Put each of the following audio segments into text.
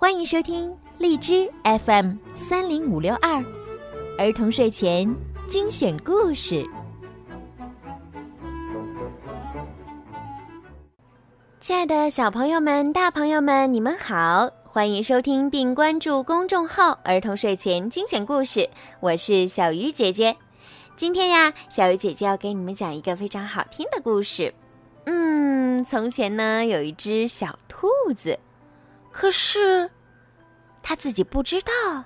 欢迎收听荔枝 FM 三零五六二儿童睡前精选故事。亲爱的小朋友们、大朋友们，你们好！欢迎收听并关注公众号“儿童睡前精选故事”，我是小鱼姐姐。今天呀，小鱼姐姐要给你们讲一个非常好听的故事。嗯，从前呢，有一只小兔子，可是它自己不知道，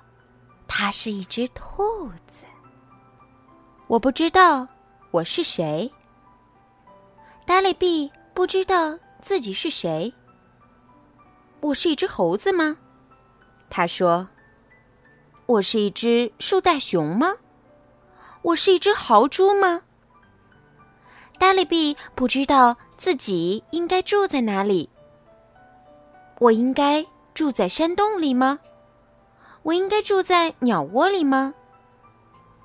它是一只兔子。我不知道我是谁。达利比不知道自己是谁。我是一只猴子吗？他说：“我是一只树袋熊吗？我是一只豪猪吗？”达利比不知道自己应该住在哪里。我应该住在山洞里吗？我应该住在鸟窝里吗？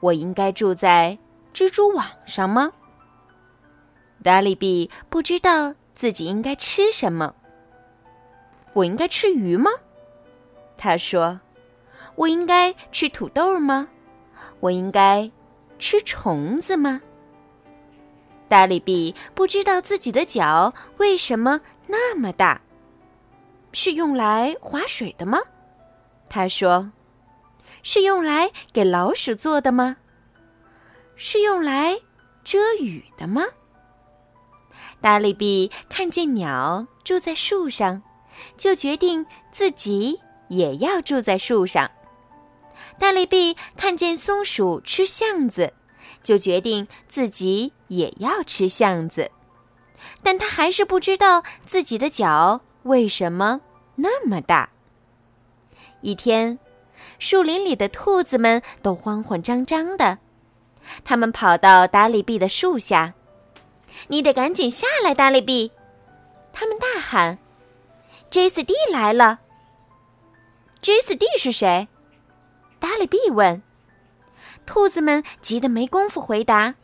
我应该住在蜘蛛网上吗？达利比不知道自己应该吃什么。我应该吃鱼吗？他说：“我应该吃土豆吗？我应该吃虫子吗？”达利比不知道自己的脚为什么那么大，是用来划水的吗？他说：“是用来给老鼠做的吗？是用来遮雨的吗？”大力比看见鸟住在树上。就决定自己也要住在树上。大力比看见松鼠吃橡子，就决定自己也要吃橡子。但他还是不知道自己的脚为什么那么大。一天，树林里的兔子们都慌慌张张的，他们跑到达利比的树下：“你得赶紧下来，达利比！”他们大喊。J 四 D 来了。J 四 D 是谁？达利比问。兔子们急得没工夫回答，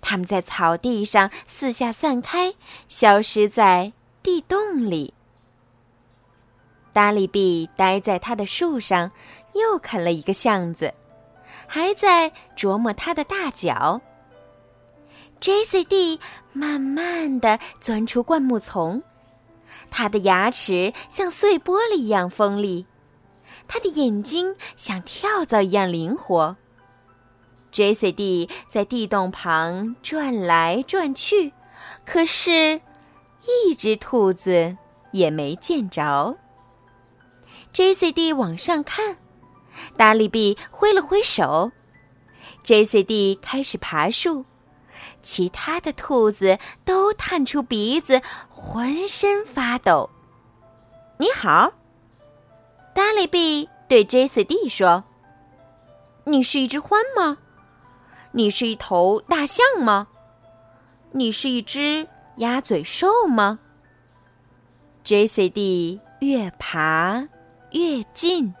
他们在草地上四下散开，消失在地洞里。达利比待在他的树上，又啃了一个橡子，还在琢磨他的大脚。J C D 慢慢的钻出灌木丛。他的牙齿像碎玻璃一样锋利，他的眼睛像跳蚤一样灵活。J C D 在地洞旁转来转去，可是，一只兔子也没见着。J C D 往上看，达利比挥了挥手，J C D 开始爬树。其他的兔子都探出鼻子，浑身发抖。你好，达利比对 J C D 说：“你是一只獾吗？你是一头大象吗？你是一只鸭嘴兽吗？”J C D 越爬越近。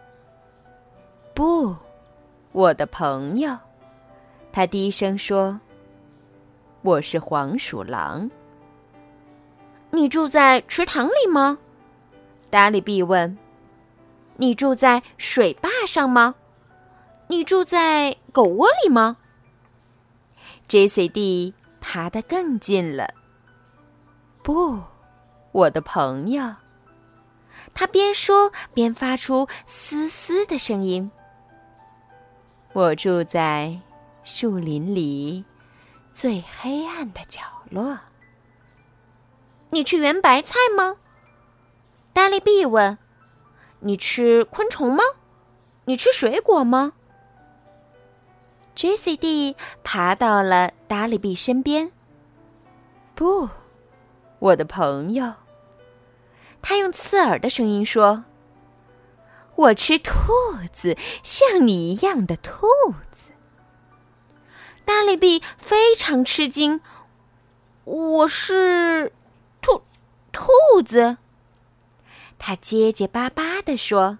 不，我的朋友，他低声说。我是黄鼠狼。你住在池塘里吗？达利比问。你住在水坝上吗？你住在狗窝里吗？J C D 爬得更近了。不，我的朋友。他边说边发出嘶嘶的声音。我住在树林里。最黑暗的角落。你吃圆白菜吗？达利比问。你吃昆虫吗？你吃水果吗？J C D 爬到了达利比身边。不，我的朋友。他用刺耳的声音说：“我吃兔子，像你一样的兔子。”大力比非常吃惊，我是兔兔子。他结结巴巴地说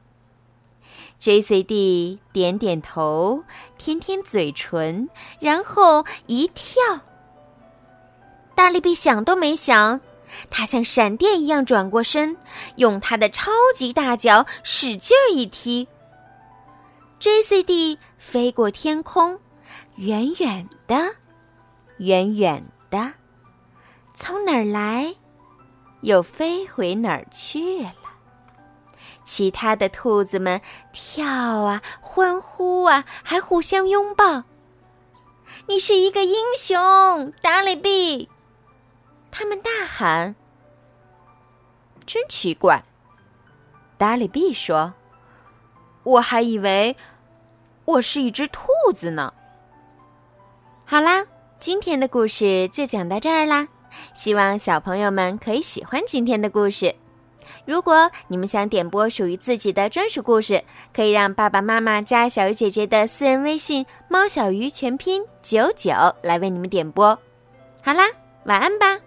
：“J C D 点点头，舔舔嘴唇，然后一跳。”大力比想都没想，它像闪电一样转过身，用它的超级大脚使劲儿一踢。J C D 飞过天空，远远的，远远的，从哪儿来，又飞回哪儿去了。其他的兔子们跳啊，欢呼啊，还互相拥抱。你是一个英雄，达里比！他们大喊。真奇怪，达里比说：“我还以为我是一只兔子呢。”好啦，今天的故事就讲到这儿啦。希望小朋友们可以喜欢今天的故事。如果你们想点播属于自己的专属故事，可以让爸爸妈妈加小鱼姐姐的私人微信“猫小鱼”全拼九九来为你们点播。好啦，晚安吧。